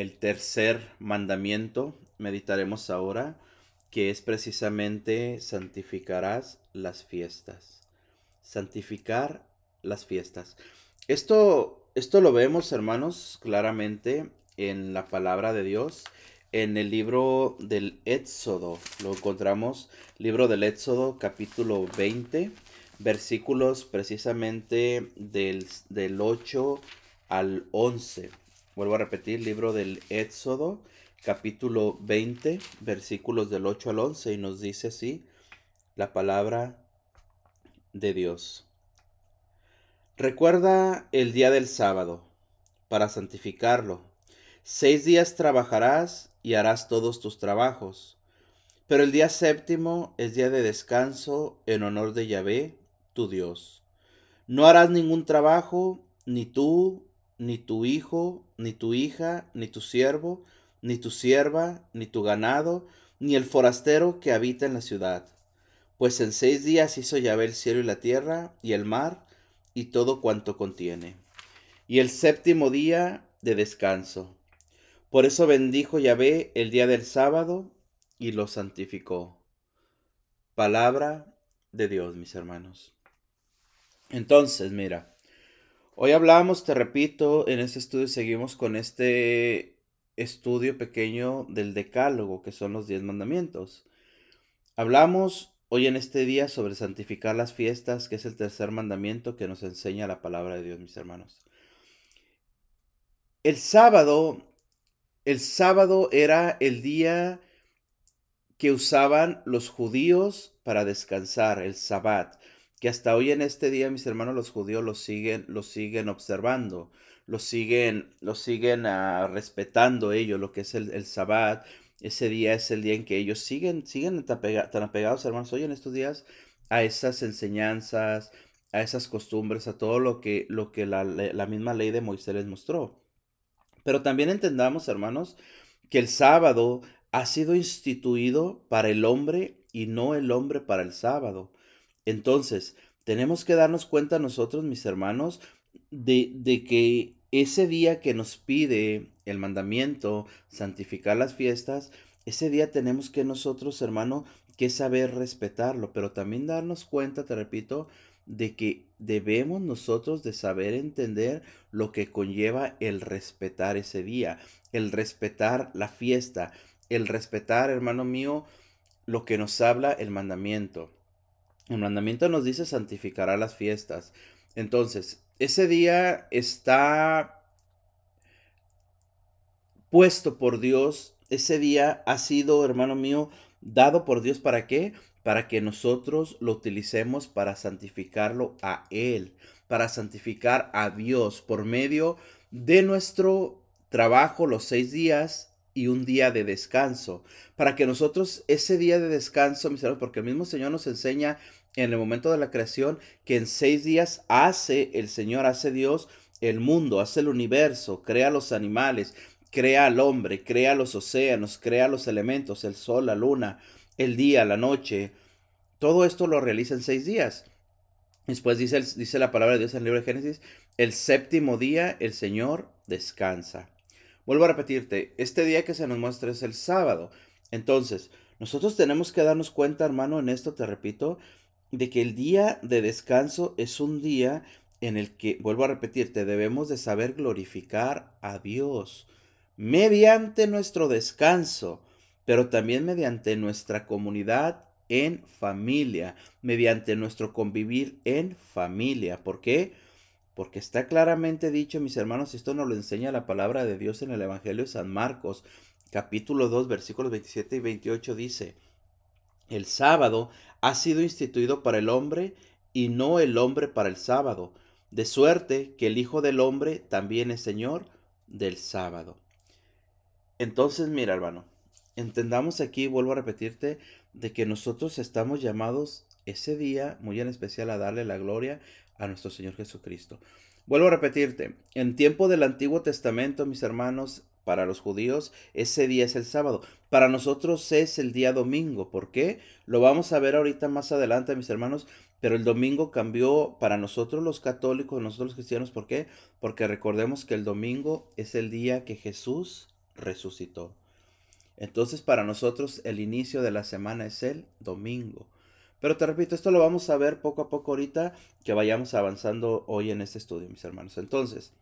el tercer mandamiento, meditaremos ahora, que es precisamente santificarás las fiestas. Santificar las fiestas. Esto, esto lo vemos, hermanos, claramente en la palabra de Dios. En el libro del Éxodo, lo encontramos, libro del Éxodo capítulo 20, versículos precisamente del, del 8 al 11. Vuelvo a repetir, libro del Éxodo, capítulo 20, versículos del 8 al 11, y nos dice así la palabra de Dios. Recuerda el día del sábado, para santificarlo. Seis días trabajarás y harás todos tus trabajos. Pero el día séptimo es día de descanso en honor de Yahvé, tu Dios. No harás ningún trabajo, ni tú, ni tu hijo, ni tu hija, ni tu siervo, ni tu sierva, ni tu ganado, ni el forastero que habita en la ciudad. Pues en seis días hizo Yahvé el cielo y la tierra, y el mar, y todo cuanto contiene. Y el séptimo día de descanso. Por eso bendijo Yahvé el día del sábado y lo santificó. Palabra de Dios, mis hermanos. Entonces, mira, Hoy hablamos, te repito, en este estudio seguimos con este estudio pequeño del decálogo, que son los diez mandamientos. Hablamos hoy en este día sobre santificar las fiestas, que es el tercer mandamiento que nos enseña la palabra de Dios, mis hermanos. El sábado, el sábado era el día que usaban los judíos para descansar, el sabbat que hasta hoy en este día, mis hermanos, los judíos lo siguen, lo siguen observando, lo siguen, lo siguen uh, respetando ellos, lo que es el, el Sabbat. Ese día es el día en que ellos siguen, siguen tan, apegados, hermanos, hoy en estos días, a esas enseñanzas, a esas costumbres, a todo lo que, lo que la, la misma ley de Moisés les mostró. Pero también entendamos, hermanos, que el sábado ha sido instituido para el hombre y no el hombre para el sábado. Entonces, tenemos que darnos cuenta nosotros, mis hermanos, de, que ese día que nos pide el mandamiento, santificar las fiestas, ese día tenemos que nosotros, hermano, que saber respetarlo, pero también darnos cuenta, te repito, de que debemos nosotros de saber entender lo que conlleva el respetar ese día, el respetar la fiesta, el respetar, hermano mío, lo que nos habla el mandamiento. El mandamiento nos dice santificará las fiestas. Entonces, ese día está puesto por Dios. Ese día ha sido, hermano mío, dado por Dios para qué? Para que nosotros lo utilicemos para santificarlo a Él, para santificar a Dios por medio de nuestro trabajo los seis días y un día de descanso, para que nosotros ese día de descanso, mis hermanos, porque el mismo Señor nos enseña en el momento de la creación que en seis días hace el Señor, hace Dios el mundo, hace el universo, crea los animales, crea al hombre, crea los océanos, crea los elementos, el sol, la luna, el día, la noche. Todo esto lo realiza en seis días. Después dice, la palabra de Dios en el libro de Génesis, el séptimo día el Señor descansa. Vuelvo a repetirte, este día que se nos muestra es el sábado. Entonces, nosotros tenemos que darnos cuenta, hermano, en esto te repito, de que el día de descanso es un día en el que, vuelvo a repetirte, debemos de saber glorificar a Dios mediante nuestro descanso, pero también mediante nuestra comunidad en familia, mediante nuestro convivir en familia. ¿Por qué? Porque está claramente dicho, mis hermanos, esto nos lo enseña la palabra de Dios en el Evangelio de San Marcos, capítulo 2, versículos 27 y 28 dice, el sábado ha sido instituido para el hombre y no el hombre para el sábado, de suerte que el Hijo del Hombre también es Señor del sábado. Entonces, mira, hermano, entendamos aquí, vuelvo a repetirte, de que nosotros estamos llamados ese día muy en especial a darle la gloria a nuestro Señor Jesucristo. Vuelvo a repetirte, en tiempo del Antiguo Testamento, mis hermanos, para los judíos ese día es el sábado. Para nosotros es el día domingo. ¿Por qué? Lo vamos a ver ahorita más adelante, mis hermanos. Pero el domingo cambió para nosotros los católicos, nosotros los cristianos. ¿Por qué? Porque recordemos que el domingo es el día que Jesús resucitó. Entonces para nosotros el inicio de la semana es el domingo. Pero te repito, esto lo vamos a ver poco a poco ahorita que vayamos avanzando hoy en este estudio, mis hermanos. Entonces,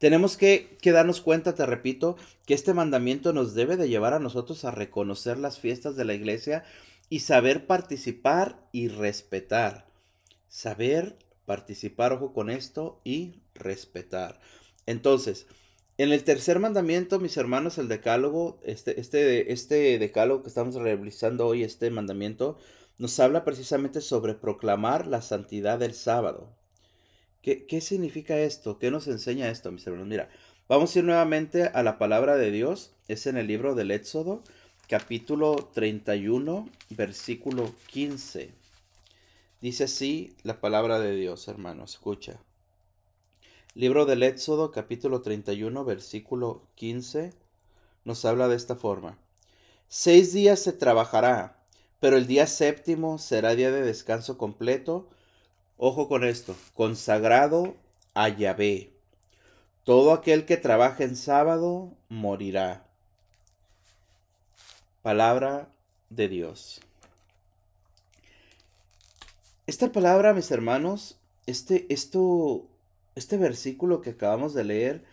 tenemos que, darnos cuenta, te repito, que este mandamiento nos debe de llevar a nosotros a reconocer las fiestas de la iglesia y saber participar y respetar. Saber participar, ojo con esto, y respetar. Entonces, en el tercer mandamiento, mis hermanos, el decálogo, este, este, este decálogo que estamos realizando hoy, este mandamiento, nos habla precisamente sobre proclamar la santidad del sábado. ¿Qué, ¿Qué, significa esto? ¿Qué nos enseña esto, mis hermanos? Mira, vamos a ir nuevamente a la palabra de Dios. Es en el libro del Éxodo, capítulo 31, versículo 15. Dice así la palabra de Dios, hermanos. Escucha. Libro del Éxodo, capítulo 31, versículo 15, nos habla de esta forma. Seis días se trabajará pero el día séptimo será día de descanso completo. Ojo con esto, consagrado a Yahvé. Todo aquel que trabaja en sábado morirá. Palabra de Dios. Esta palabra, mis hermanos, este, esto, este versículo que acabamos de leer,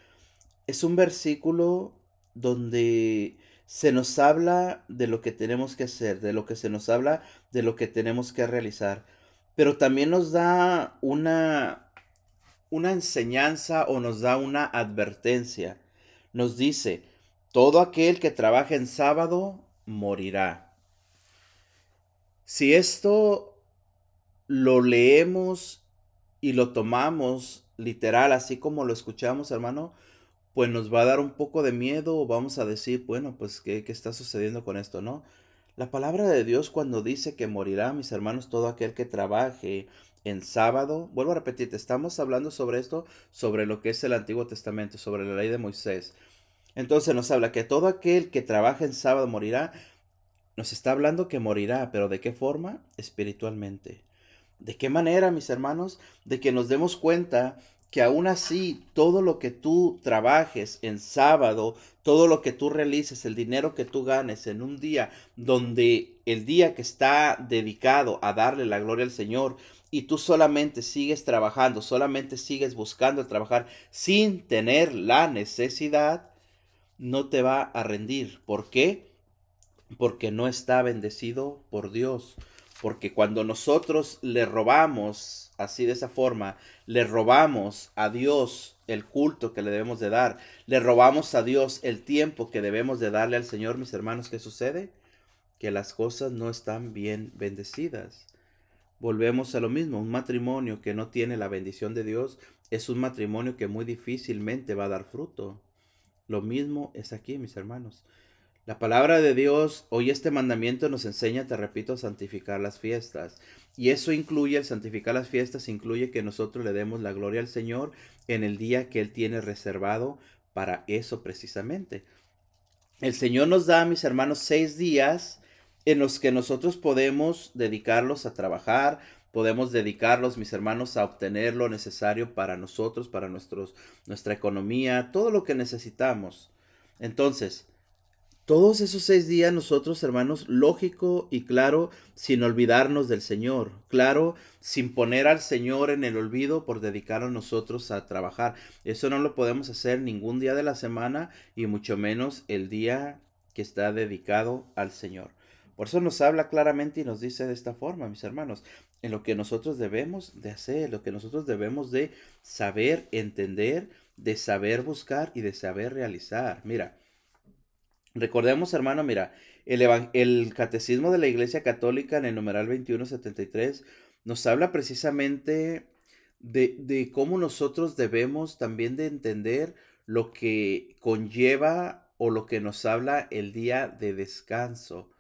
es un versículo donde se nos habla de lo que tenemos que hacer, de lo que se nos habla de lo que tenemos que realizar, pero también nos da una, una enseñanza o nos da una advertencia. Nos dice, todo aquel que trabaja en sábado morirá. Si esto lo leemos y lo tomamos literal, así como lo escuchamos, hermano, pues nos va a dar un poco de miedo o vamos a decir, bueno, pues ¿qué, ¿qué, está sucediendo con esto, no? La palabra de Dios cuando dice que morirá, mis hermanos, todo aquel que trabaje en sábado, vuelvo a repetirte, estamos hablando sobre esto, sobre lo que es el Antiguo Testamento, sobre la ley de Moisés. Entonces nos habla que todo aquel que trabaja en sábado morirá, nos está hablando que morirá, pero ¿de qué forma? Espiritualmente. ¿De qué manera, mis hermanos? De que nos demos cuenta que aún así todo lo que tú trabajes en sábado, todo lo que tú realices, el dinero que tú ganes en un día donde el día que está dedicado a darle la gloria al Señor y tú solamente sigues trabajando, solamente sigues buscando trabajar sin tener la necesidad, no te va a rendir. ¿Por qué? Porque no está bendecido por Dios. Porque cuando nosotros le robamos así de esa forma, le robamos a Dios el culto que le debemos de dar, le robamos a Dios el tiempo que debemos de darle al Señor, mis hermanos, ¿qué sucede? Que las cosas no están bien bendecidas. Volvemos a lo mismo, un matrimonio que no tiene la bendición de Dios es un matrimonio que muy difícilmente va a dar fruto. Lo mismo es aquí, mis hermanos. La palabra de Dios, hoy este mandamiento nos enseña, te repito, a santificar las fiestas. Y eso incluye, el santificar las fiestas, incluye que nosotros le demos la gloria al Señor en el día que Él tiene reservado para eso precisamente. El Señor nos da, mis hermanos, seis días en los que nosotros podemos dedicarlos a trabajar, podemos dedicarlos, mis hermanos, a obtener lo necesario para nosotros, para nuestros, nuestra economía, todo lo que necesitamos. Entonces, todos esos seis días nosotros, hermanos, lógico y claro, sin olvidarnos del Señor, claro, sin poner al Señor en el olvido por dedicarnos nosotros a trabajar. Eso no lo podemos hacer ningún día de la semana y mucho menos el día que está dedicado al Señor. Por eso nos habla claramente y nos dice de esta forma, mis hermanos, en lo que nosotros debemos de hacer, lo que nosotros debemos de saber entender, de saber buscar y de saber realizar. Mira, Recordemos, hermano, mira, el, Catecismo de la Iglesia Católica en el numeral 2173 nos habla precisamente de, de, cómo nosotros debemos también de entender lo que conlleva o lo que nos habla el día de descanso.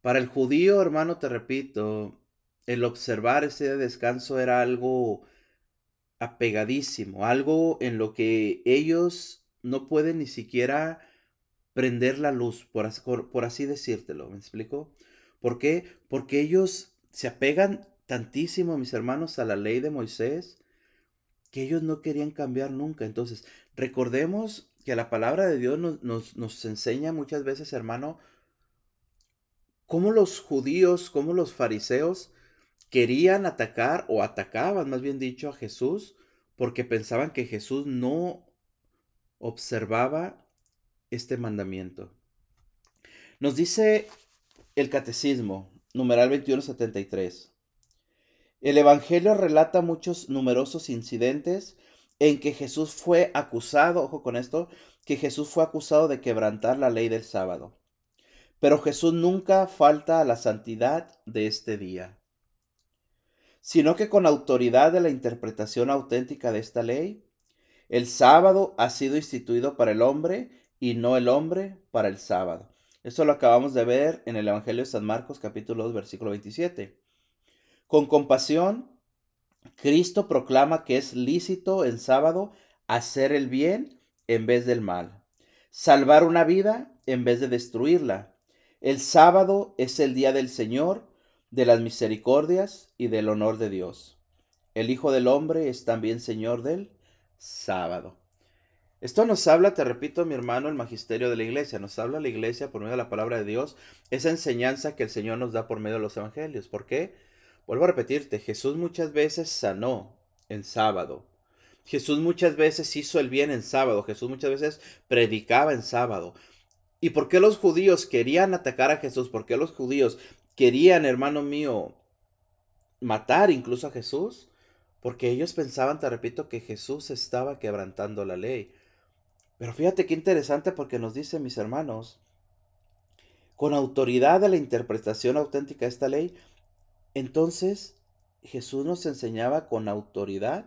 Para el judío, hermano, te repito, el observar ese día de descanso era algo apegadísimo, algo en lo que ellos no pueden ni siquiera prender la luz, por, así decírtelo, ¿me explico? ¿Por qué? Porque ellos se apegan tantísimo, mis hermanos, a la ley de Moisés, que ellos no querían cambiar nunca. Entonces, recordemos que la palabra de Dios nos, nos, enseña muchas veces, hermano, cómo los judíos, cómo los fariseos querían atacar o atacaban, más bien dicho, a Jesús porque pensaban que Jesús no observaba este mandamiento. Nos dice el catecismo, numeral 2173. El Evangelio relata muchos numerosos incidentes en que Jesús fue acusado, ojo con esto, que Jesús fue acusado de quebrantar la ley del sábado. Pero Jesús nunca falta a la santidad de este día, sino que con autoridad de la interpretación auténtica de esta ley, el sábado ha sido instituido para el hombre y no el hombre para el sábado. Esto lo acabamos de ver en el Evangelio de San Marcos capítulo 2 versículo 27. Con compasión, Cristo proclama que es lícito en sábado hacer el bien en vez del mal, salvar una vida en vez de destruirla. El sábado es el día del Señor, de las misericordias y del honor de Dios. El Hijo del Hombre es también Señor del sábado. Esto nos habla, te repito, mi hermano, el magisterio de la iglesia. Nos habla la iglesia por medio de la palabra de Dios, esa enseñanza que el Señor nos da por medio de los evangelios. ¿Por qué? Vuelvo a repetirte, Jesús muchas veces sanó en sábado. Jesús muchas veces hizo el bien en sábado. Jesús muchas veces predicaba en sábado. ¿Y por qué los judíos querían atacar a Jesús? ¿Por qué los judíos querían, hermano mío, matar incluso a Jesús? Porque ellos pensaban, te repito, que Jesús estaba quebrantando la ley. Pero fíjate qué interesante porque nos dice, mis hermanos, con autoridad de la interpretación auténtica de esta ley, entonces Jesús nos enseñaba con autoridad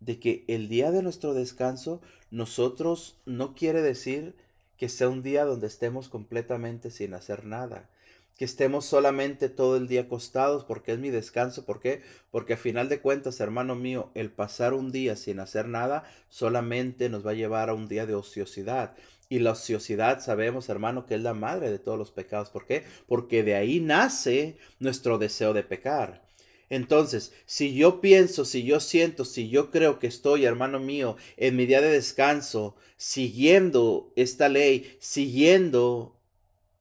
de que el día de nuestro descanso nosotros no quiere decir que sea un día donde estemos completamente sin hacer nada, que estemos solamente todo el día acostados porque es mi descanso. ¿Por qué? Porque a final de cuentas, hermano mío, el pasar un día sin hacer nada solamente nos va a llevar a un día de ociosidad. Y la ociosidad sabemos, hermano, que es la madre de todos los pecados. ¿Por qué? Porque de ahí nace nuestro deseo de pecar. Entonces, si yo pienso, si yo siento, si yo creo que estoy, hermano mío, en mi día de descanso, siguiendo esta ley, siguiendo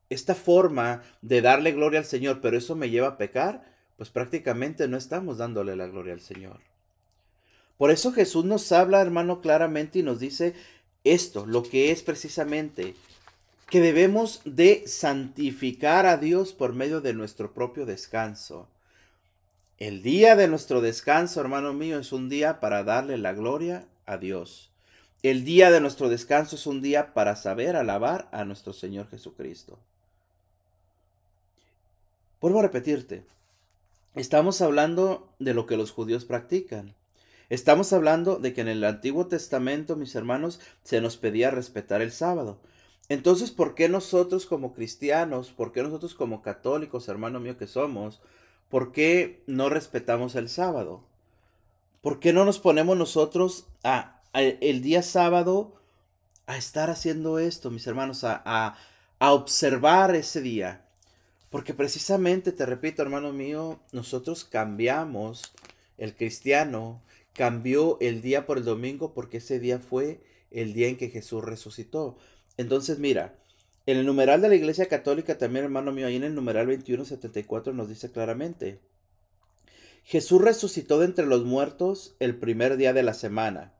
esta forma de darle gloria al Señor, pero eso me lleva a pecar, pues prácticamente no estamos dándole la gloria al Señor. Por eso Jesús nos habla, hermano, claramente y nos dice esto, lo que es precisamente que debemos de santificar a Dios por medio de nuestro propio descanso. El día de nuestro descanso, hermano mío, es un día para darle la gloria a Dios. El día de nuestro descanso es un día para saber alabar a nuestro Señor Jesucristo. Vuelvo a repetirte, estamos hablando de lo que los judíos practican. Estamos hablando de que en el Antiguo Testamento, mis hermanos, se nos pedía respetar el sábado. Entonces, ¿por qué nosotros como cristianos, por qué nosotros como católicos, hermano mío que somos, por qué no respetamos el sábado? ¿Por qué no nos ponemos nosotros a, el día sábado a estar haciendo esto, mis hermanos, a, a observar ese día? Porque precisamente, te repito, hermano mío, nosotros cambiamos, el cristiano cambió el día por el domingo porque ese día fue el día en que Jesús resucitó. Entonces, mira, en el numeral de la Iglesia Católica también, hermano mío, ahí en el numeral 2174 nos dice claramente, Jesús resucitó de entre los muertos el primer día de la semana.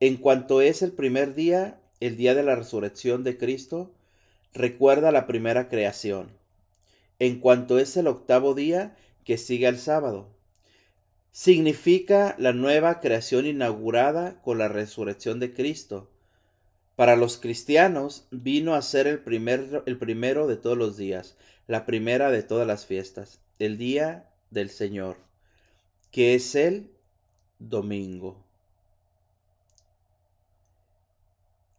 En cuanto es el primer día, el día de la resurrección de Cristo, recuerda la primera creación, en cuanto es el octavo día que sigue al sábado. Significa la nueva creación inaugurada con la resurrección de Cristo. Para los cristianos vino a ser el, primer, el primero de todos los días, la primera de todas las fiestas, el día del Señor, que es el domingo.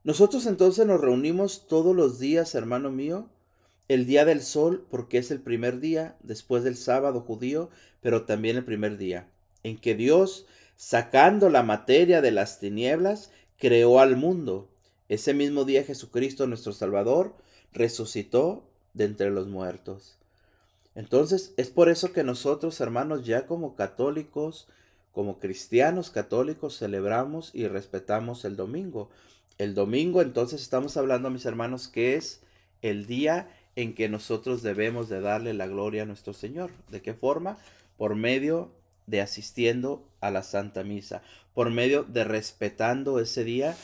Nosotros entonces nos reunimos todos los días, hermano mío, el día del sol, porque es el primer día después del sábado judío, pero también el primer día, en que Dios, sacando la materia de las tinieblas, creó al mundo. Ese mismo día Jesucristo, nuestro Salvador, resucitó de entre los muertos. Entonces, es por eso que nosotros, hermanos, ya como católicos, como cristianos católicos, celebramos y respetamos el domingo. El domingo entonces estamos hablando, mis hermanos, que es el día en que nosotros debemos de darle la gloria a nuestro Señor. ¿De qué forma? Por medio de asistiendo a la Santa Misa, por medio de respetando ese día,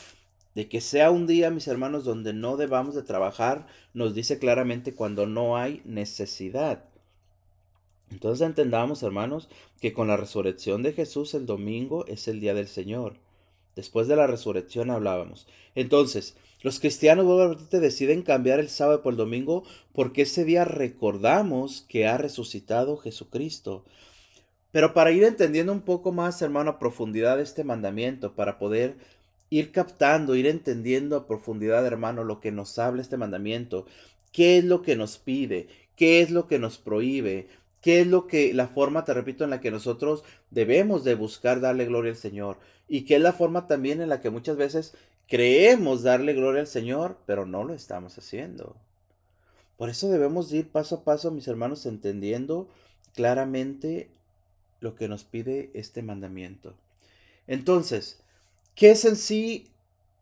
de que sea un día, mis hermanos, donde no debamos de trabajar, nos dice claramente cuando no hay necesidad. Entonces entendamos, hermanos, que con la resurrección de Jesús el domingo es el día del Señor. Después de la resurrección hablábamos. Entonces, los cristianos te deciden cambiar el sábado por el domingo porque ese día recordamos que ha resucitado Jesucristo. Pero para ir entendiendo un poco más, hermano, a profundidad este mandamiento, para poder ir captando, ir entendiendo a profundidad, hermano, lo que nos habla este mandamiento, qué es lo que nos pide, qué es lo que nos prohíbe, qué es lo que, la forma, te repito, en la que nosotros debemos de buscar darle gloria al Señor. Y qué es la forma también en la que muchas veces creemos darle gloria al Señor, pero no lo estamos haciendo. Por eso debemos ir paso a paso, mis hermanos, entendiendo claramente lo que nos pide este mandamiento. Entonces, ¿qué es en sí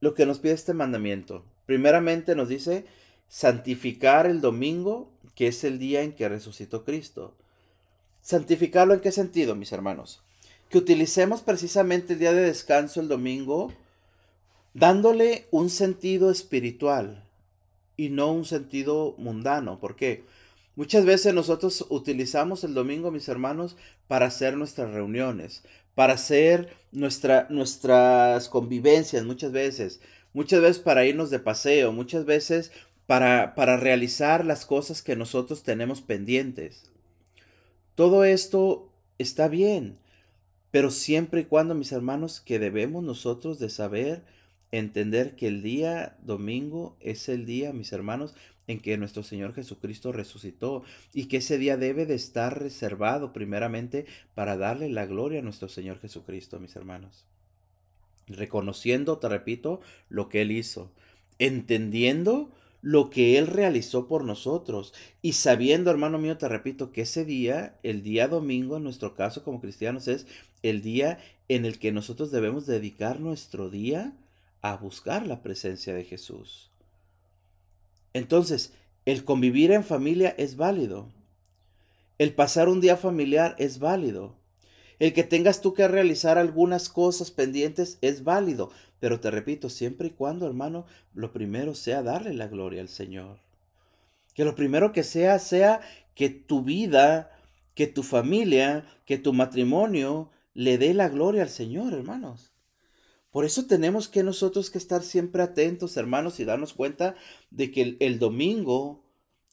lo que nos pide este mandamiento? Primeramente nos dice santificar el domingo, que es el día en que resucitó Cristo. ¿Santificarlo en qué sentido, mis hermanos? Que utilicemos precisamente el día de descanso, el domingo, dándole un sentido espiritual y no un sentido mundano. ¿Por qué? Muchas veces nosotros utilizamos el domingo, mis hermanos, para hacer nuestras reuniones, para hacer nuestra, nuestras convivencias, muchas veces, muchas veces para irnos de paseo, muchas veces para, para realizar las cosas que nosotros tenemos pendientes. Todo esto está bien, pero siempre y cuando, mis hermanos, que debemos nosotros de saber entender que el día domingo es el día, mis hermanos, en que nuestro Señor Jesucristo resucitó y que ese día debe de estar reservado primeramente para darle la gloria a nuestro Señor Jesucristo, mis hermanos. Reconociendo, te repito, lo que Él hizo, entendiendo lo que Él realizó por nosotros. Y sabiendo, hermano mío, te repito, que ese día, el día domingo, en nuestro caso como cristianos, es el día en el que nosotros debemos dedicar nuestro día a buscar la presencia de Jesús. Entonces, el convivir en familia es válido. El pasar un día familiar es válido. El que tengas tú que realizar algunas cosas pendientes es válido, pero te repito, siempre y cuando, hermano, lo primero sea darle la gloria al Señor. Que lo primero que sea sea que tu vida, que tu familia, que tu matrimonio le dé la gloria al Señor, hermanos. Por eso tenemos que nosotros que estar siempre atentos, hermanos, y darnos cuenta de que el, el domingo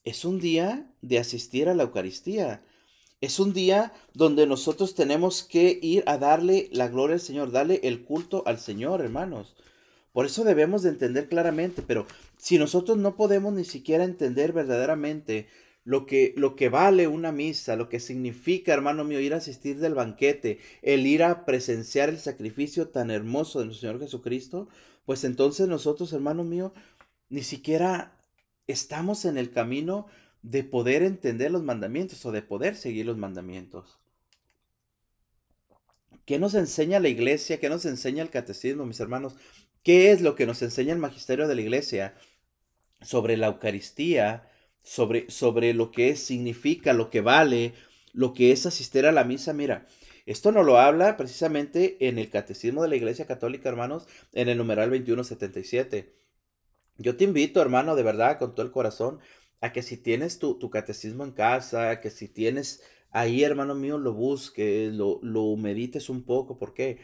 es un día de asistir a la Eucaristía. Es un día donde nosotros tenemos que ir a darle la gloria al Señor, darle el culto al Señor, hermanos. Por eso debemos de entender claramente, pero si nosotros no podemos ni siquiera entender verdaderamente lo que, lo que vale una misa, lo que significa, hermano mío, ir a asistir del banquete, el ir a presenciar el sacrificio tan hermoso de nuestro Señor Jesucristo, pues entonces nosotros, hermano mío, ni siquiera estamos en el camino de poder entender los mandamientos o de poder seguir los mandamientos. ¿Qué nos enseña la iglesia? ¿Qué nos enseña el catecismo, mis hermanos? ¿Qué es lo que nos enseña el magisterio de la iglesia sobre la Eucaristía, sobre, sobre lo que significa, lo que vale, lo que es asistir a la misa? Mira, esto nos lo habla precisamente en el catecismo de la iglesia católica, hermanos, en el numeral 2177. Yo te invito, hermano, de verdad, con todo el corazón, a que si tienes tu, catecismo en casa, que si tienes ahí, hermano mío, lo busques, lo, lo medites un poco, porque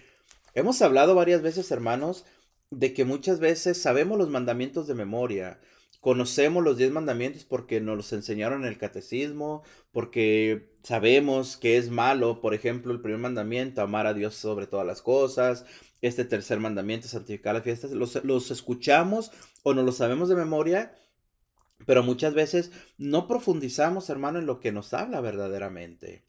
hemos hablado varias veces, hermanos, de que muchas veces sabemos los mandamientos de memoria, conocemos los diez mandamientos porque nos los enseñaron en el catecismo, porque sabemos que es malo, por ejemplo, el primer mandamiento, amar a Dios sobre todas las cosas, este tercer mandamiento, santificar las fiestas, los, los escuchamos o no los sabemos de memoria, pero muchas veces no profundizamos, hermano, en lo que nos habla verdaderamente.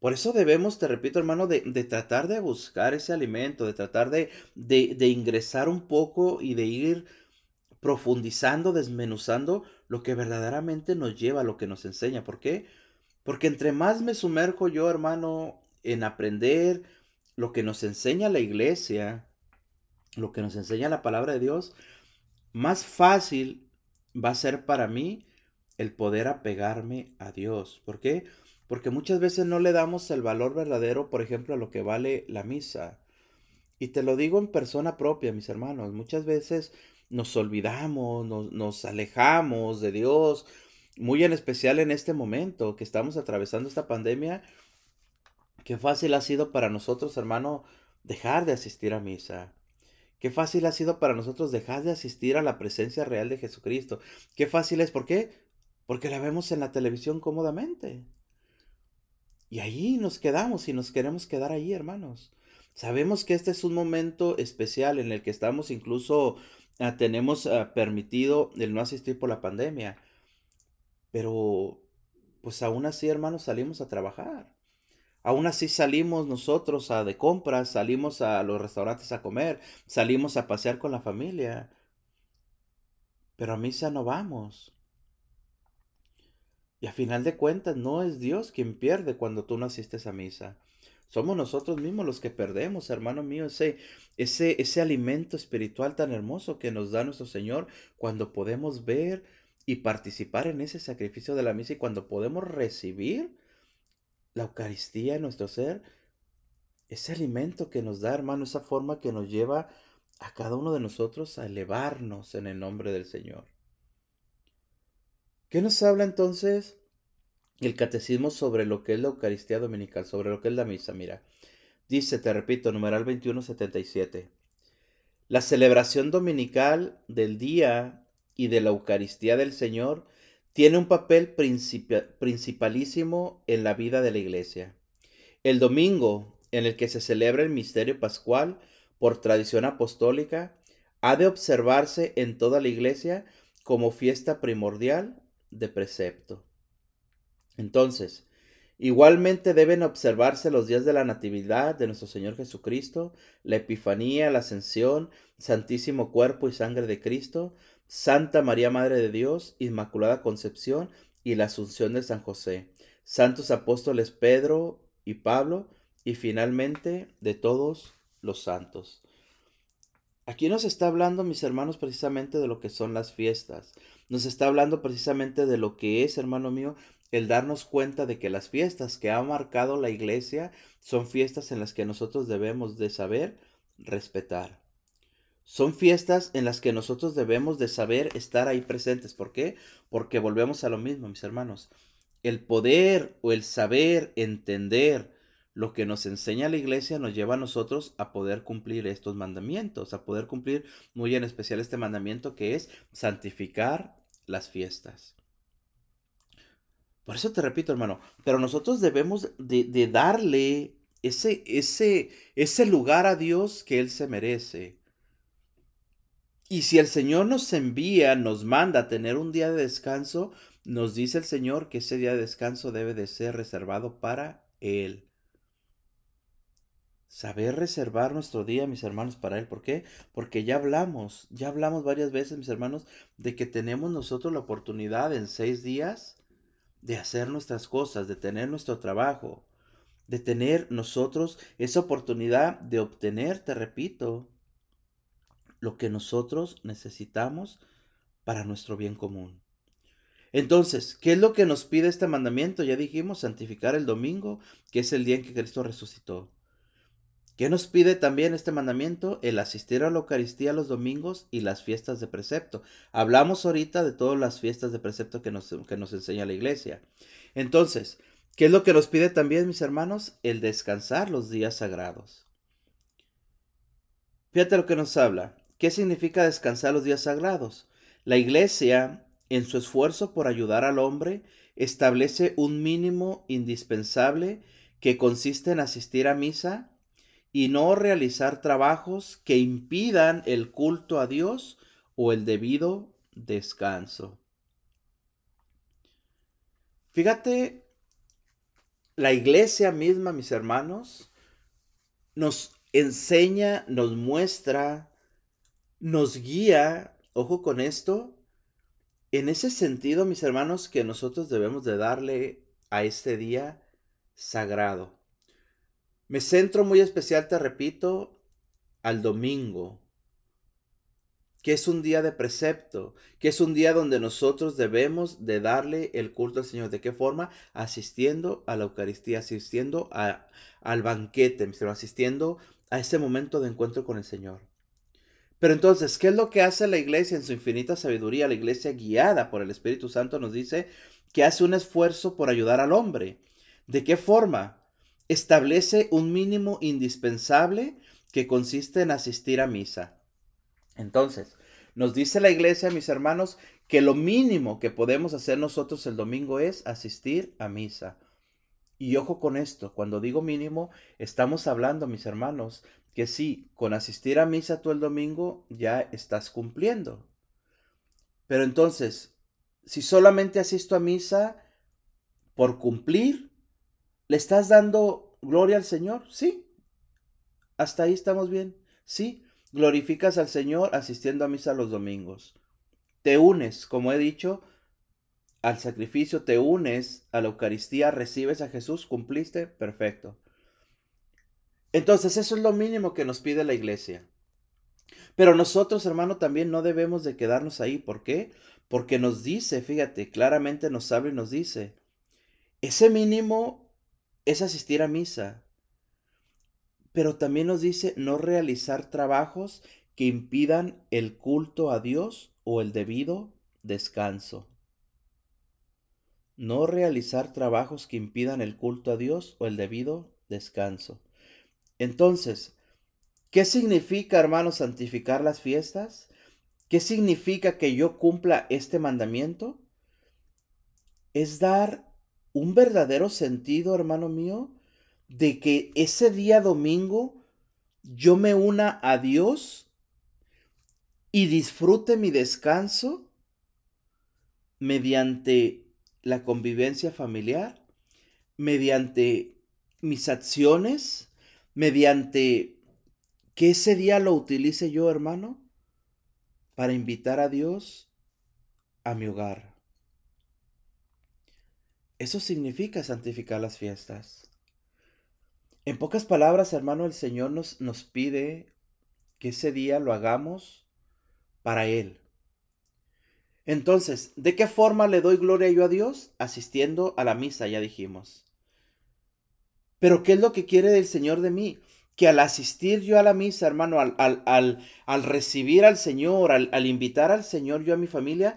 Por eso debemos, te repito, hermano, de, tratar de buscar ese alimento, de tratar de, de, ingresar un poco y de ir profundizando, desmenuzando lo que verdaderamente nos lleva, lo que nos enseña. ¿Por qué? Porque entre más me sumerjo yo, hermano, en aprender lo que nos enseña la iglesia, lo que nos enseña la palabra de Dios, más fácil va a ser para mí el poder apegarme a Dios. ¿Por qué? Porque muchas veces no le damos el valor verdadero, por ejemplo, a lo que vale la misa. Y te lo digo en persona propia, mis hermanos. Muchas veces nos olvidamos, nos, alejamos de Dios, muy en especial en este momento que estamos atravesando esta pandemia. Qué fácil ha sido para nosotros, hermano, dejar de asistir a misa. Qué fácil ha sido para nosotros dejar de asistir a la presencia real de Jesucristo. Qué fácil es, ¿por qué? Porque la vemos en la televisión cómodamente. Y ahí nos quedamos y nos queremos quedar ahí, hermanos. Sabemos que este es un momento especial en el que estamos incluso, ah, tenemos ah, permitido el no asistir por la pandemia. Pero, pues aún así, hermanos, salimos a trabajar. Aún así salimos nosotros a de compras, salimos a los restaurantes a comer, salimos a pasear con la familia. Pero a misa no vamos. Y a final de cuentas no es Dios quien pierde cuando tú no asistes a misa. Somos nosotros mismos los que perdemos, hermano mío, ese, ese, ese alimento espiritual tan hermoso que nos da nuestro Señor cuando podemos ver y participar en ese sacrificio de la misa y cuando podemos recibir la Eucaristía en nuestro ser, ese alimento que nos da, hermano, esa forma que nos lleva a cada uno de nosotros a elevarnos en el nombre del Señor. ¿Qué nos habla entonces el catecismo sobre lo que es la Eucaristía Dominical, sobre lo que es la misa. Mira, dice, te repito, numeral 2177. La celebración dominical del día y de la Eucaristía del Señor tiene un papel principalísimo en la vida de la Iglesia. El domingo, en el que se celebra el misterio pascual por tradición apostólica, ha de observarse en toda la Iglesia como fiesta primordial de precepto. Entonces, igualmente deben observarse los días de la Natividad de nuestro Señor Jesucristo, la Epifanía, la Ascensión, Santísimo Cuerpo y Sangre de Cristo, Santa María Madre de Dios, Inmaculada Concepción y la Asunción de San José, Santos Apóstoles Pedro y Pablo, y finalmente de todos los santos. Aquí nos está hablando, mis hermanos, precisamente de lo que son las fiestas. Nos está hablando precisamente de lo que es, hermano mío, el darnos cuenta de que las fiestas que ha marcado la iglesia son fiestas en las que nosotros debemos de saber respetar. Son fiestas en las que nosotros debemos de saber estar ahí presentes. ¿Por qué? Porque volvemos a lo mismo, mis hermanos. El poder o el saber entender lo que nos enseña la iglesia nos lleva a nosotros a poder cumplir estos mandamientos, a poder cumplir muy en especial este mandamiento que es santificar las fiestas. Por eso te repito, hermano, pero nosotros debemos de, darle ese, ese, ese lugar a Dios que Él se merece. Y si el Señor nos envía, nos manda a tener un día de descanso, nos dice el Señor que ese día de descanso debe de ser reservado para Él. Saber reservar nuestro día, mis hermanos, para Él. ¿Por qué? Porque ya hablamos, ya hablamos varias veces, mis hermanos, de que tenemos nosotros la oportunidad en seis días de hacer nuestras cosas, de tener nuestro trabajo, de tener nosotros esa oportunidad de obtener, te repito, lo que nosotros necesitamos para nuestro bien común. Entonces, ¿qué es lo que nos pide este mandamiento? Ya dijimos, santificar el domingo, que es el día en que Cristo resucitó. ¿Qué nos pide también este mandamiento? El asistir a la Eucaristía los domingos y las fiestas de precepto. Hablamos ahorita de todas las fiestas de precepto que nos, que nos enseña la iglesia. Entonces, ¿qué es lo que nos pide también, mis hermanos? El descansar los días sagrados. Fíjate lo que nos habla. ¿Qué significa descansar los días sagrados? La iglesia, en su esfuerzo por ayudar al hombre, establece un mínimo indispensable que consiste en asistir a misa y no realizar trabajos que impidan el culto a Dios o el debido descanso. Fíjate, la iglesia misma, mis hermanos, nos enseña, nos muestra, nos guía, ojo con esto, en ese sentido, mis hermanos, que nosotros debemos de darle a este día sagrado. Me centro muy especial, te repito, al domingo. que es un día de precepto, que es un día donde nosotros debemos de darle el culto al Señor. ¿De qué forma? Asistiendo a la Eucaristía, asistiendo a, al banquete, asistiendo a ese momento de encuentro con el Señor. Pero entonces, ¿qué es lo que hace la iglesia en su infinita sabiduría? La iglesia guiada por el Espíritu Santo nos dice que hace un esfuerzo por ayudar al hombre. ¿De qué forma? Establece un mínimo indispensable que consiste en asistir a misa. Entonces, nos dice la iglesia, mis hermanos, que lo mínimo que podemos hacer nosotros el domingo es asistir a misa. Y ojo con esto, cuando digo mínimo, estamos hablando, mis hermanos, que sí, con asistir a misa tú el domingo ya estás cumpliendo. Pero entonces, si solamente asisto a misa por cumplir, ¿le estás dando gloria al Señor? Sí. Hasta ahí estamos bien. Sí, glorificas al Señor asistiendo a misa los domingos. Te unes, como he dicho, al sacrificio, te unes a la Eucaristía, recibes a Jesús, cumpliste, perfecto. Entonces eso es lo mínimo que nos pide la iglesia. Pero nosotros, hermano, también no debemos de quedarnos ahí. ¿Por qué? Porque nos dice, fíjate, claramente nos habla y nos dice, ese mínimo es asistir a misa. Pero también nos dice no realizar trabajos que impidan el culto a Dios o el debido descanso. No realizar trabajos que impidan el culto a Dios o el debido descanso. Entonces, ¿qué significa, hermano, santificar las fiestas? ¿Qué significa que yo cumpla este mandamiento? Es dar un verdadero sentido, hermano mío, de que ese día domingo yo me una a Dios y disfrute mi descanso mediante la convivencia familiar, mediante mis acciones, mediante que ese día lo utilice yo, hermano, para invitar a Dios a mi hogar. Eso significa santificar las fiestas. En pocas palabras, hermano, el Señor nos, nos pide que ese día lo hagamos para Él. Entonces, ¿de qué forma le doy gloria yo a Dios? Asistiendo a la misa, ya dijimos. Pero ¿qué es lo que quiere el Señor de mí? Que al asistir yo a la misa, hermano, al, al, al, recibir al Señor, al, invitar al Señor yo a mi familia,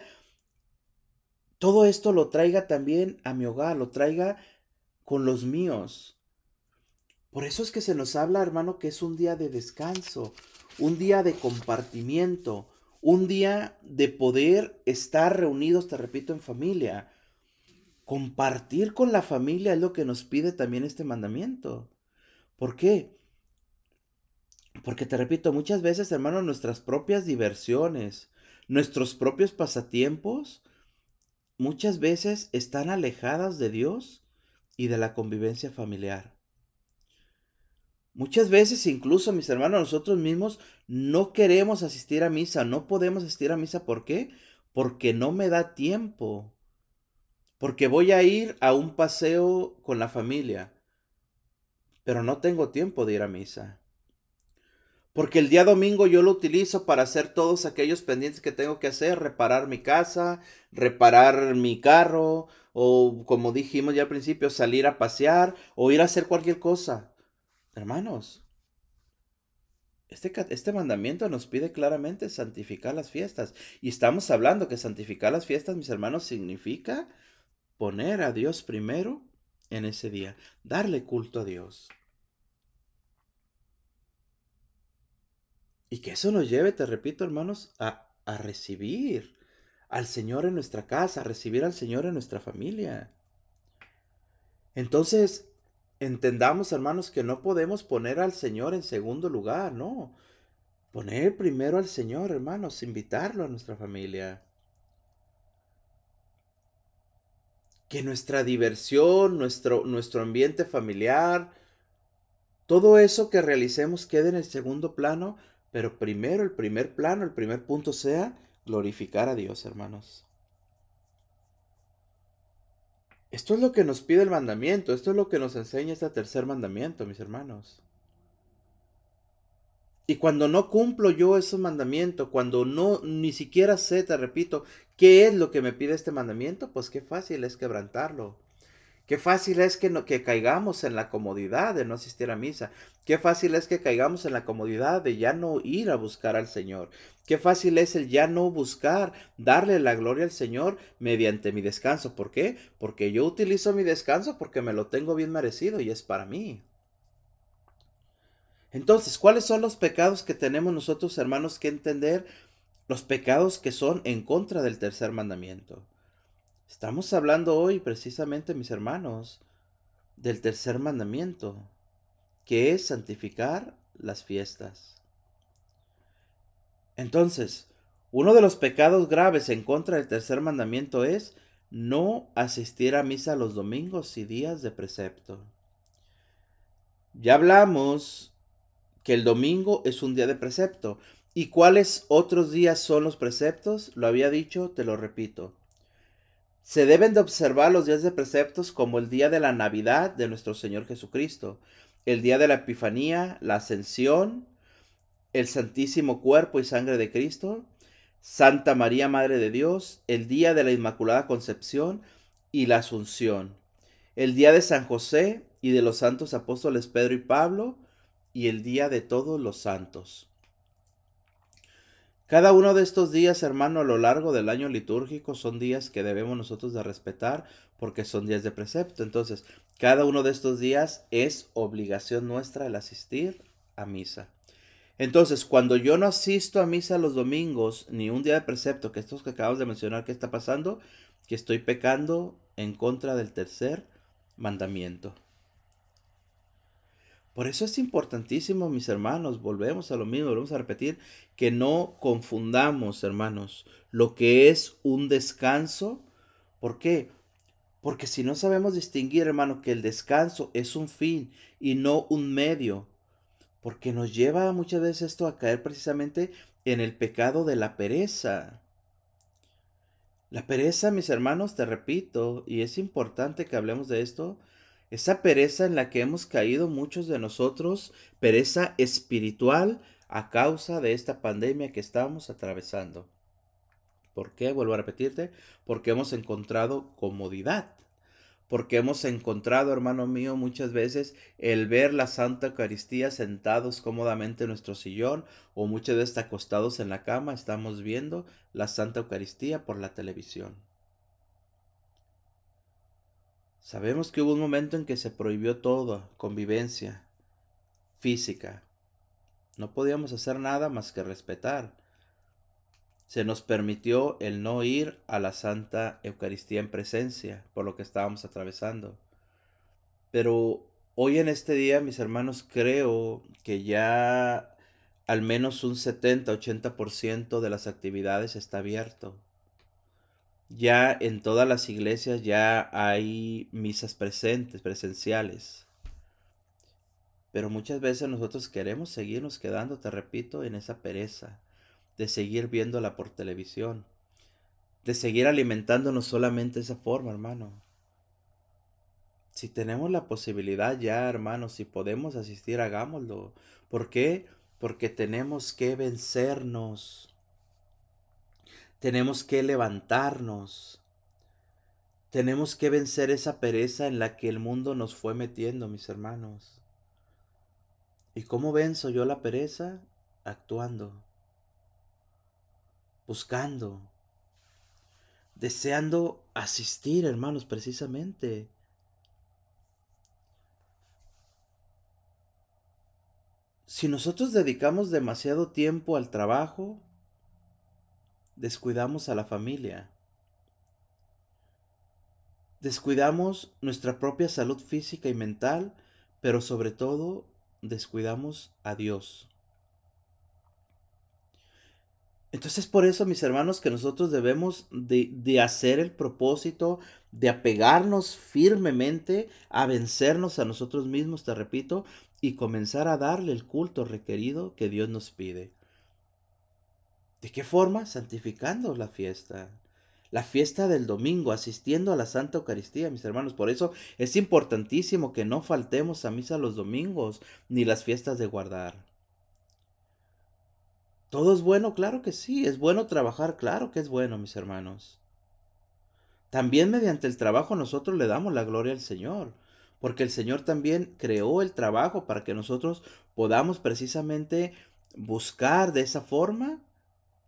todo esto lo traiga también a mi hogar, lo traiga con los míos. Por eso es que se nos habla, hermano, que es un día de descanso, un día de compartimiento, un día de poder estar reunidos, te repito, en familia. Compartir con la familia es lo que nos pide también este mandamiento. ¿Por qué? Porque te repito, muchas veces, hermano, nuestras propias diversiones, nuestros propios pasatiempos, muchas veces están alejadas de Dios y de la convivencia familiar. Muchas veces, incluso mis hermanos, nosotros mismos no queremos asistir a misa, no podemos asistir a misa. ¿Por qué? Porque no me da tiempo porque voy a ir a un paseo con la familia, pero no tengo tiempo de ir a misa. Porque el día domingo yo lo utilizo para hacer todos aquellos pendientes que tengo que hacer, reparar mi casa, reparar mi carro, o como dijimos ya al principio, salir a pasear o ir a hacer cualquier cosa. Hermanos, este, este, mandamiento nos pide claramente santificar las fiestas. Y estamos hablando que santificar las fiestas, mis hermanos, significa poner a Dios primero en ese día, darle culto a Dios. Y que eso nos lleve, te repito, hermanos, a, a recibir al Señor en nuestra casa, a recibir al Señor en nuestra familia. Entonces, entendamos, hermanos, que no podemos poner al Señor en segundo lugar, no. Poner primero al Señor, hermanos, invitarlo a nuestra familia. que nuestra diversión, nuestro, nuestro ambiente familiar, todo eso que realicemos quede en el segundo plano, pero primero el primer plano, el primer punto sea glorificar a Dios, hermanos. Esto es lo que nos pide el mandamiento, esto es lo que nos enseña este tercer mandamiento, mis hermanos. Y cuando no cumplo yo ese mandamiento, cuando no ni siquiera sé, te repito, qué es lo que me pide este mandamiento, pues qué fácil es quebrantarlo. Qué fácil es que, no, que caigamos en la comodidad de no asistir a misa. Qué fácil es que caigamos en la comodidad de ya no ir a buscar al Señor. Qué fácil es el ya no buscar darle la gloria al Señor mediante mi descanso. ¿Por qué? Porque yo utilizo mi descanso porque me lo tengo bien merecido y es para mí. Entonces, ¿cuáles son los pecados que tenemos nosotros, hermanos, que entender? Los pecados que son en contra del tercer mandamiento. Estamos hablando hoy precisamente, mis hermanos, del tercer mandamiento, que es santificar las fiestas. Entonces, uno de los pecados graves en contra del tercer mandamiento es no asistir a misa los domingos y días de precepto. Ya hablamos que el domingo es un día de precepto. ¿Y cuáles otros días son los preceptos? Lo había dicho, te lo repito. Se deben de observar los días de preceptos como el día de la Navidad de nuestro Señor Jesucristo, el día de la Epifanía, la Ascensión, el Santísimo Cuerpo y Sangre de Cristo, Santa María Madre de Dios, el día de la Inmaculada Concepción y la Asunción, el día de San José y de los santos apóstoles Pedro y Pablo, y el día de todos los santos. Cada uno de estos días, hermano, a lo largo del año litúrgico son días que debemos nosotros de respetar porque son días de precepto. Entonces, cada uno de estos días es obligación nuestra el asistir a misa. Entonces, cuando yo no asisto a misa los domingos, ni un día de precepto, que estos que acabamos de mencionar que está pasando, que estoy pecando en contra del tercer mandamiento. Por eso es importantísimo, mis hermanos, volvemos a lo mismo, volvemos a repetir, que no confundamos, hermanos, lo que es un descanso. ¿Por qué? Porque si no sabemos distinguir, hermano, que el descanso es un fin y no un medio, porque nos lleva muchas veces esto a caer precisamente en el pecado de la pereza. La pereza, mis hermanos, te repito, y es importante que hablemos de esto, esa pereza en la que hemos caído muchos de nosotros, pereza espiritual a causa de esta pandemia que estamos atravesando. ¿Por qué? Vuelvo a repetirte, porque hemos encontrado comodidad. Porque hemos encontrado, hermano mío, muchas veces el ver la Santa Eucaristía sentados cómodamente en nuestro sillón o muchas veces acostados en la cama, estamos viendo la Santa Eucaristía por la televisión. Sabemos que hubo un momento en que se prohibió toda convivencia física. No podíamos hacer nada más que respetar. Se nos permitió el no ir a la Santa Eucaristía en presencia por lo que estábamos atravesando. Pero hoy en este día, mis hermanos, creo que ya al menos un 70-80% de las actividades está abierto. Ya en todas las iglesias ya hay misas presentes, presenciales. Pero muchas veces nosotros queremos seguirnos quedando, te repito, en esa pereza de seguir viéndola por televisión, de seguir alimentándonos solamente de esa forma, hermano. Si tenemos la posibilidad ya, hermano, si podemos asistir, hagámoslo. ¿Por qué? Porque tenemos que vencernos tenemos que levantarnos. Tenemos que vencer esa pereza en la que el mundo nos fue metiendo, mis hermanos. ¿Y cómo venzo yo la pereza? Actuando, buscando, deseando asistir, hermanos, precisamente. Si nosotros dedicamos demasiado tiempo al trabajo, descuidamos a la familia. Descuidamos nuestra propia salud física y mental, pero sobre todo descuidamos a Dios. Entonces por eso, mis hermanos, que nosotros debemos de, de, hacer el propósito de apegarnos firmemente a vencernos a nosotros mismos, te repito, y comenzar a darle el culto requerido que Dios nos pide. ¿De qué forma? Santificando la fiesta. La fiesta del domingo, asistiendo a la Santa Eucaristía, mis hermanos. Por eso es importantísimo que no faltemos a misa los domingos ni las fiestas de guardar. ¿Todo es bueno? Claro que sí. ¿Es bueno trabajar? Claro que es bueno, mis hermanos. También mediante el trabajo nosotros le damos la gloria al Señor, porque el Señor también creó el trabajo para que nosotros podamos precisamente buscar de esa forma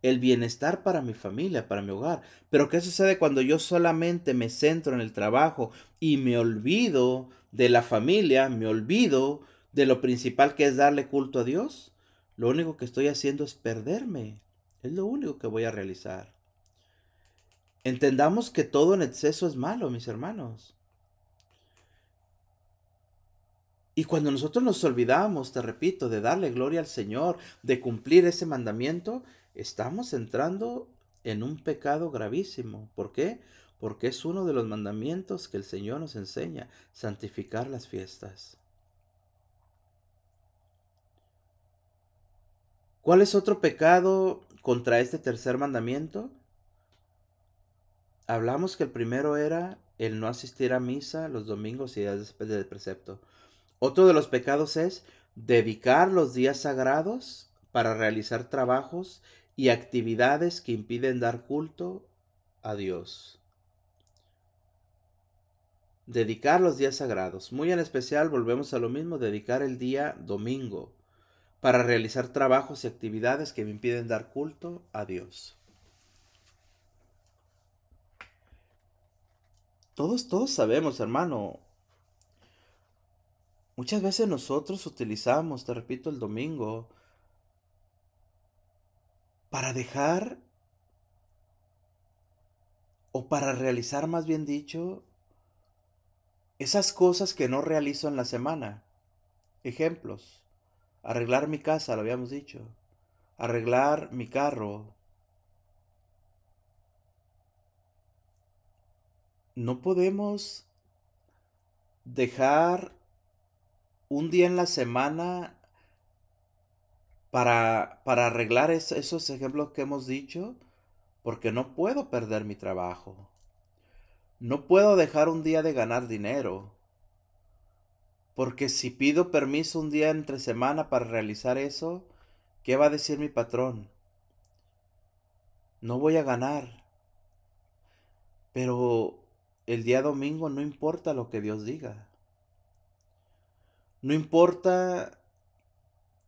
el bienestar para mi familia, para mi hogar. Pero ¿qué sucede cuando yo solamente me centro en el trabajo y me olvido de la familia, me olvido de lo principal que es darle culto a Dios? Lo único que estoy haciendo es perderme. Es lo único que voy a realizar. Entendamos que todo en exceso es malo, mis hermanos. Y cuando nosotros nos olvidamos, te repito, de darle gloria al Señor, de cumplir ese mandamiento, estamos entrando en un pecado gravísimo. ¿Por qué? Porque es uno de los mandamientos que el Señor nos enseña, santificar las fiestas. ¿Cuál es otro pecado contra este tercer mandamiento? Hablamos que el primero era el no asistir a misa los domingos y días después del precepto. Otro de los pecados es dedicar los días sagrados para realizar trabajos y actividades que impiden dar culto a Dios. Dedicar los días sagrados. Muy en especial, volvemos a lo mismo, dedicar el día domingo para realizar trabajos y actividades que me impiden dar culto a Dios. Todos, todos sabemos, hermano. Muchas veces nosotros utilizamos, te repito, el domingo para dejar o para realizar, más bien dicho, esas cosas que no realizo en la semana. Ejemplos. Arreglar mi casa, lo habíamos dicho. Arreglar mi carro. No podemos dejar un día en la semana para, para arreglar esos ejemplos que hemos dicho, porque no puedo perder mi trabajo. No puedo dejar un día de ganar dinero. Porque si pido permiso un día entre semana para realizar eso, ¿qué va a decir mi patrón? No voy a ganar. Pero el día domingo no importa lo que Dios diga. No importa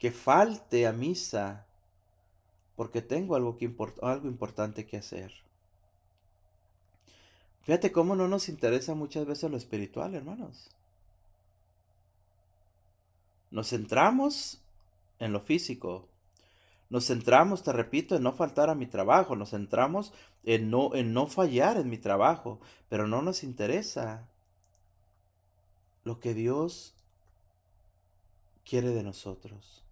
que falte a misa porque tengo algo, que algo importante que hacer. Fíjate cómo no nos interesa muchas veces lo espiritual, hermanos. Nos centramos en lo físico. Nos centramos, te repito, en no faltar a mi trabajo. Nos centramos en no, en no fallar en mi trabajo. Pero no nos interesa lo que Dios quiere de nosotros.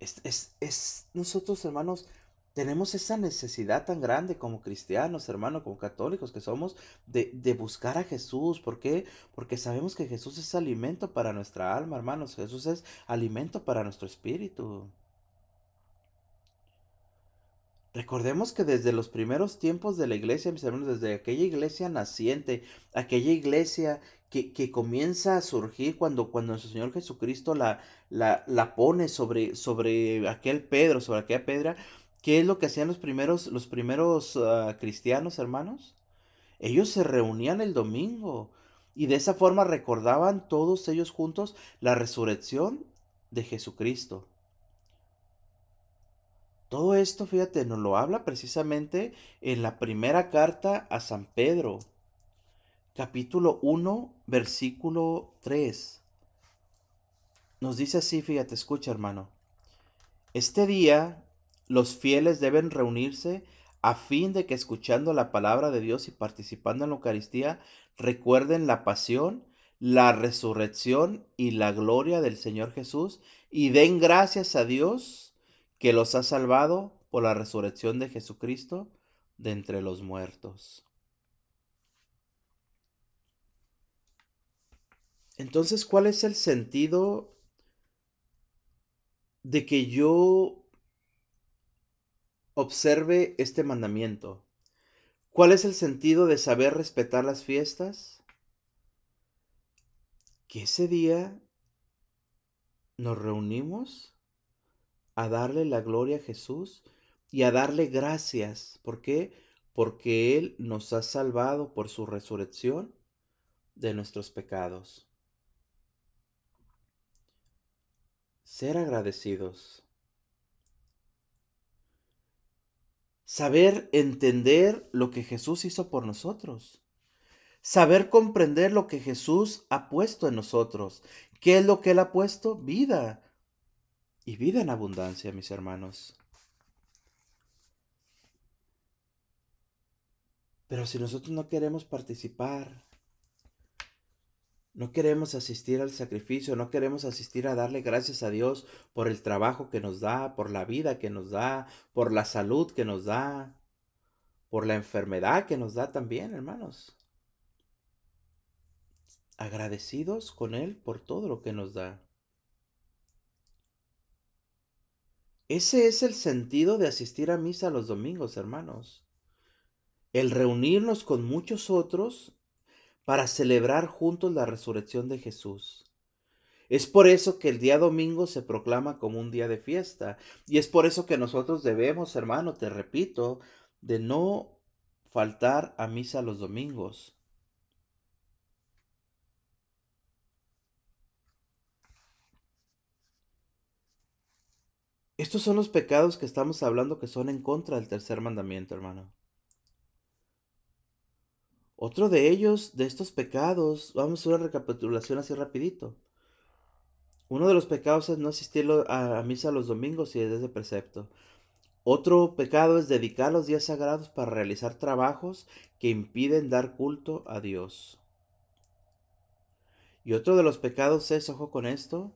Es, es, nosotros, hermanos, tenemos esa necesidad tan grande como cristianos, hermanos, como católicos que somos, de, de, buscar a Jesús. ¿Por qué? Porque sabemos que Jesús es alimento para nuestra alma, hermanos. Jesús es alimento para nuestro espíritu. Recordemos que desde los primeros tiempos de la iglesia, mis hermanos, desde aquella iglesia naciente, aquella iglesia que, que comienza a surgir cuando, cuando nuestro Señor Jesucristo la, la, la pone sobre, sobre aquel Pedro, sobre aquella piedra, ¿qué es lo que hacían los primeros, los primeros ah, cristianos, hermanos? Ellos se reunían el domingo y de esa forma recordaban todos ellos juntos la resurrección de Jesucristo. Todo esto, fíjate, nos lo habla precisamente en la primera carta a San Pedro, capítulo 1, versículo 3. Nos dice así, fíjate, escucha hermano. Este día los fieles deben reunirse a fin de que escuchando la palabra de Dios y participando en la Eucaristía recuerden la pasión, la resurrección y la gloria del Señor Jesús y den gracias a Dios que los ha salvado por la resurrección de Jesucristo de entre los muertos. Entonces, ¿cuál es el sentido de que yo observe este mandamiento? ¿Cuál es el sentido de saber respetar las fiestas? Que ese día nos reunimos a darle la gloria a Jesús y a darle gracias. ¿Por qué? Porque Él nos ha salvado por su resurrección de nuestros pecados. Ser agradecidos. Saber entender lo que Jesús hizo por nosotros. Saber comprender lo que Jesús ha puesto en nosotros. ¿Qué es lo que Él ha puesto? Vida. Y vida en abundancia, mis hermanos. Pero si nosotros no queremos participar, no queremos asistir al sacrificio, no queremos asistir a darle gracias a Dios por el trabajo que nos da, por la vida que nos da, por la salud que nos da, por la enfermedad que nos da también, hermanos. Agradecidos con Él por todo lo que nos da. Ese es el sentido de asistir a misa los domingos, hermanos. El reunirnos con muchos otros para celebrar juntos la resurrección de Jesús. Es por eso que el día domingo se proclama como un día de fiesta. Y es por eso que nosotros debemos, hermano, te repito, de no faltar a misa los domingos. Estos son los pecados que estamos hablando que son en contra del tercer mandamiento, hermano. Otro de ellos, de estos pecados, vamos a una recapitulación así rapidito. Uno de los pecados es no asistir a, misa los domingos y es de precepto. Otro pecado es dedicar los días sagrados para realizar trabajos que impiden dar culto a Dios. Y otro de los pecados es, ojo con esto,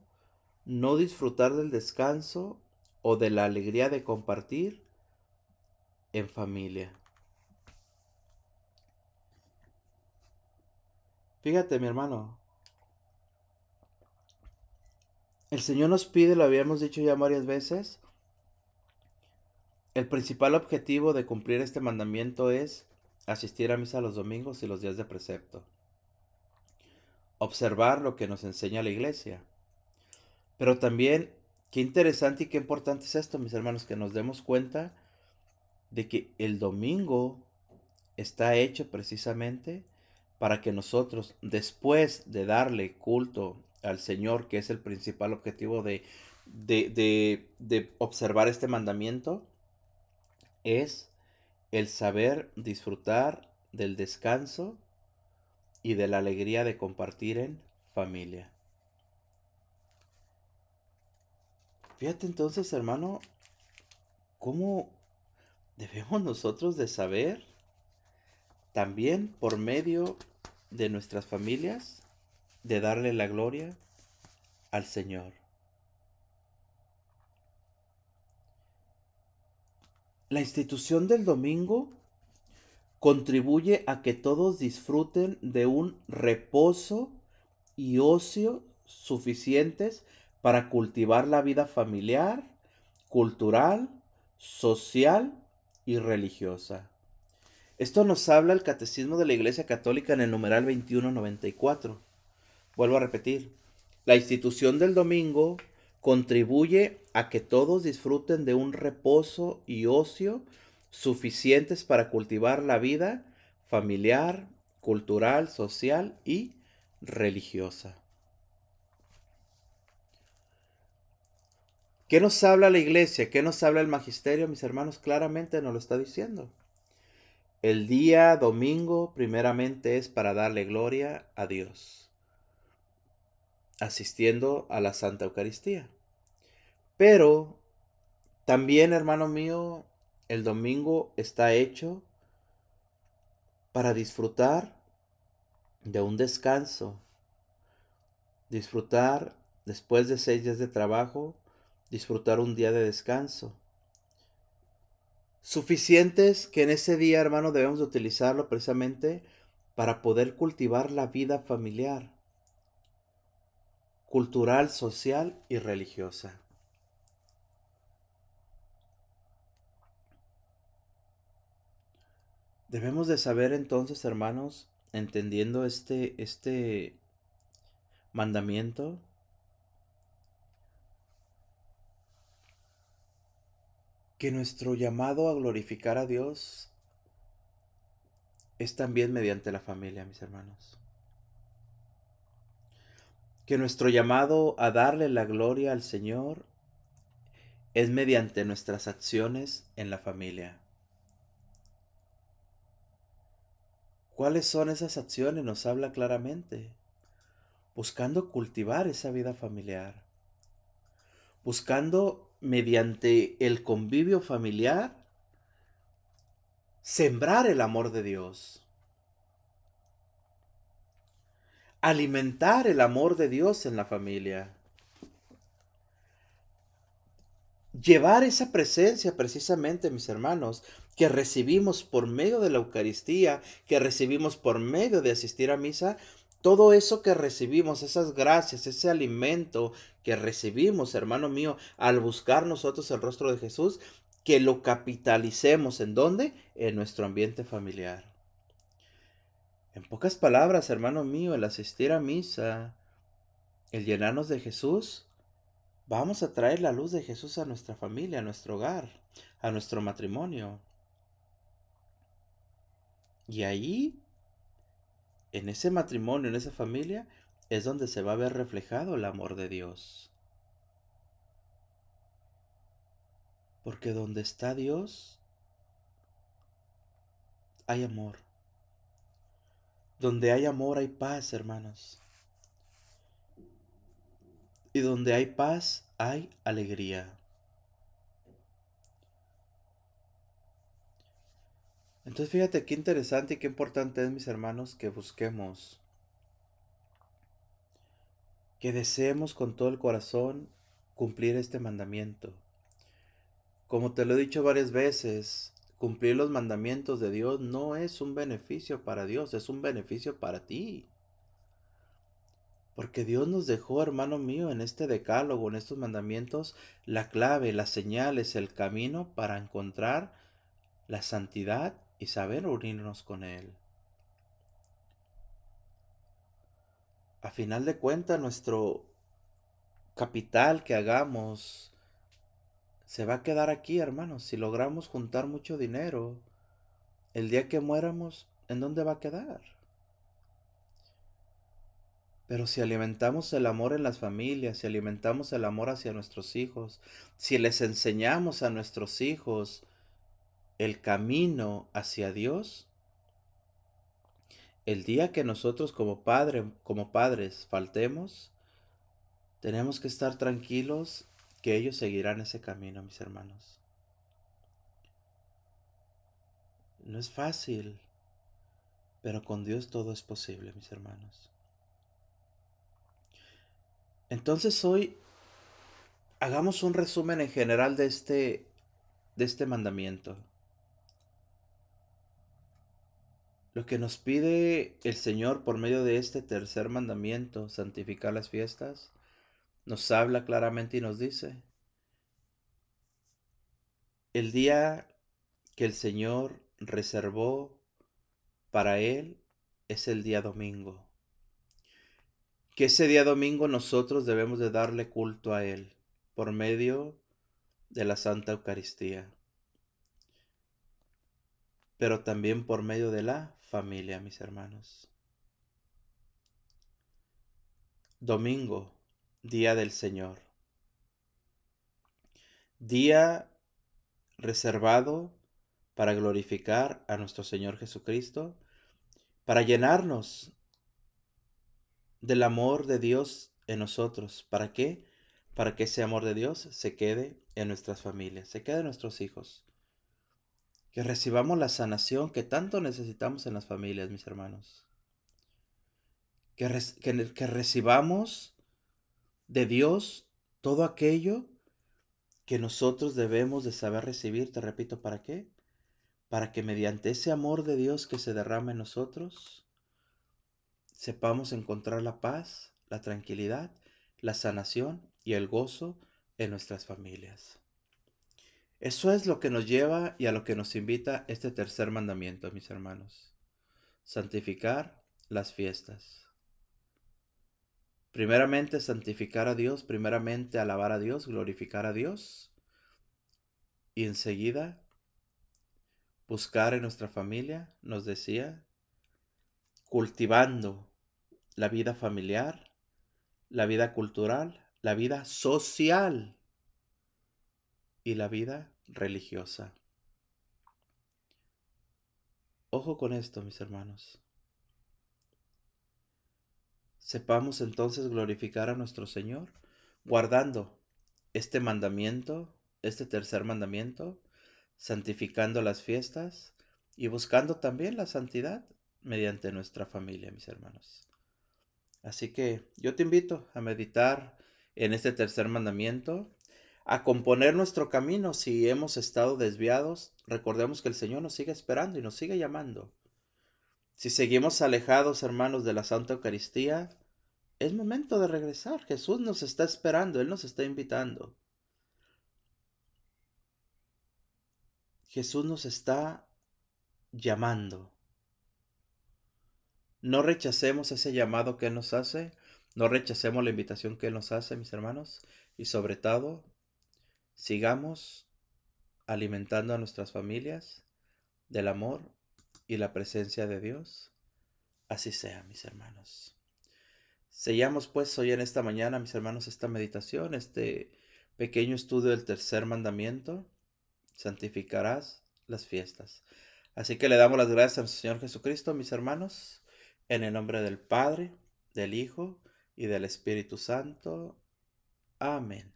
no disfrutar del descanso o de la alegría de compartir en familia. Fíjate, mi hermano. El Señor nos pide, lo habíamos dicho ya varias veces, el principal objetivo de cumplir este mandamiento es asistir a misa los domingos y los días de precepto. Observar lo que nos enseña la iglesia. Pero también, qué interesante y qué importante es esto, mis hermanos, que nos demos cuenta de que el domingo está hecho precisamente para que nosotros, después de darle culto al Señor, que es el principal objetivo de, de, de, observar este mandamiento, es el saber disfrutar del descanso y de la alegría de compartir en familia. Fíjate entonces, hermano, cómo debemos nosotros de saber también por medio de nuestras familias, de darle la gloria al Señor. La institución del domingo contribuye a que todos disfruten de un reposo y ocio suficientes para cultivar la vida familiar, cultural, social y religiosa. Esto nos habla el Catecismo de la Iglesia Católica en el numeral 2194. Vuelvo a repetir, la institución del domingo contribuye a que todos disfruten de un reposo y ocio suficientes para cultivar la vida familiar, cultural, social y religiosa. ¿Qué nos habla la iglesia? ¿Qué nos habla el magisterio? Mis hermanos claramente nos lo está diciendo. El día domingo primeramente es para darle gloria a Dios, asistiendo a la Santa Eucaristía. Pero también, hermano mío, el domingo está hecho para disfrutar de un descanso, disfrutar después de seis días de trabajo, disfrutar un día de descanso suficientes que en ese día, hermano, debemos utilizarlo precisamente para poder cultivar la vida familiar, cultural, social y religiosa. Debemos de saber entonces, hermanos, entendiendo este, este mandamiento, que nuestro llamado a glorificar a Dios es también mediante la familia, mis hermanos. Que nuestro llamado a darle la gloria al Señor es mediante nuestras acciones en la familia. ¿Cuáles son esas acciones? Nos habla claramente. Buscando cultivar esa vida familiar. Buscando mediante el convivio familiar sembrar el amor de Dios. Alimentar el amor de Dios en la familia. Llevar esa presencia precisamente, mis hermanos, que recibimos por medio de la Eucaristía, que recibimos por medio de asistir a misa, todo eso que recibimos, esas gracias, ese alimento que recibimos, hermano mío, al buscar nosotros el rostro de Jesús, que lo capitalicemos. ¿En dónde? En nuestro ambiente familiar. En pocas palabras, hermano mío, el asistir a misa, el llenarnos de Jesús, vamos a traer la luz de Jesús a nuestra familia, a nuestro hogar, a nuestro matrimonio. Y ahí, en ese matrimonio, en esa familia, es donde se va a ver reflejado el amor de Dios. Porque donde está Dios, hay amor. Donde hay amor hay paz, hermanos. Y donde hay paz hay alegría. Entonces fíjate qué interesante y qué importante es, mis hermanos, que busquemos, que deseemos con todo el corazón cumplir este mandamiento. Como te lo he dicho varias veces, cumplir los mandamientos de Dios no es un beneficio para Dios, es un beneficio para ti. Porque Dios nos dejó, hermano mío, en este decálogo, en estos mandamientos, la clave, las señales, el camino para encontrar la santidad y saber unirnos con Él. A final de cuentas, nuestro capital que hagamos se va a quedar aquí, hermanos. Si logramos juntar mucho dinero, el día que muéramos, ¿en dónde va a quedar? Pero si alimentamos el amor en las familias, si alimentamos el amor hacia nuestros hijos, si les enseñamos a nuestros hijos el camino hacia Dios, el día que nosotros como padre, como padres faltemos, tenemos que estar tranquilos que ellos seguirán ese camino, mis hermanos. No es fácil, pero con Dios todo es posible, mis hermanos. Entonces hoy hagamos un resumen en general de este, de este mandamiento. Lo que nos pide el Señor por medio de este tercer mandamiento, santificar las fiestas, nos habla claramente y nos dice, el día que el Señor reservó para Él es el día domingo. Que ese día domingo nosotros debemos de darle culto a Él por medio de la Santa Eucaristía, pero también por medio de la familia, mis hermanos. Domingo, Día del Señor. Día reservado para glorificar a nuestro Señor Jesucristo, para llenarnos del amor de Dios en nosotros. ¿Para qué? Para que ese amor de Dios se quede en nuestras familias, se quede en nuestros hijos. Que recibamos la sanación que tanto necesitamos en las familias, mis hermanos. Que, que recibamos de Dios todo aquello que nosotros debemos de saber recibir, te repito, ¿para qué? Para que mediante ese amor de Dios que se derrama en nosotros, sepamos encontrar la paz, la tranquilidad, la sanación y el gozo en nuestras familias. Eso es lo que nos lleva y a lo que nos invita este tercer mandamiento, mis hermanos. Santificar las fiestas. Primeramente santificar a Dios, primeramente alabar a Dios, glorificar a Dios. Y enseguida, buscar en nuestra familia, nos decía, cultivando la vida familiar, la vida cultural, la vida social y la vida religiosa. Ojo con esto, mis hermanos. Sepamos entonces glorificar a nuestro Señor guardando este mandamiento, este tercer mandamiento, santificando las fiestas y buscando también la santidad mediante nuestra familia, mis hermanos. Así que yo te invito a meditar en este tercer mandamiento, a componer nuestro camino si hemos estado desviados. Recordemos que el Señor nos sigue esperando y nos sigue llamando. Si seguimos alejados, hermanos, de la Santa Eucaristía, es momento de regresar. Jesús nos está esperando, Él nos está invitando. Jesús nos está llamando. No rechacemos ese llamado que Él nos hace, no rechacemos la invitación que Él nos hace, mis hermanos, y sobre todo, sigamos alimentando a nuestras familias del amor y la presencia de Dios. Así sea, mis hermanos. Sellamos pues hoy en esta mañana, mis hermanos, esta meditación, este pequeño estudio del tercer mandamiento. Santificarás las fiestas. Así que le damos las gracias al Señor Jesucristo, mis hermanos, en el nombre del Padre, del Hijo y del Espíritu Santo. Amén.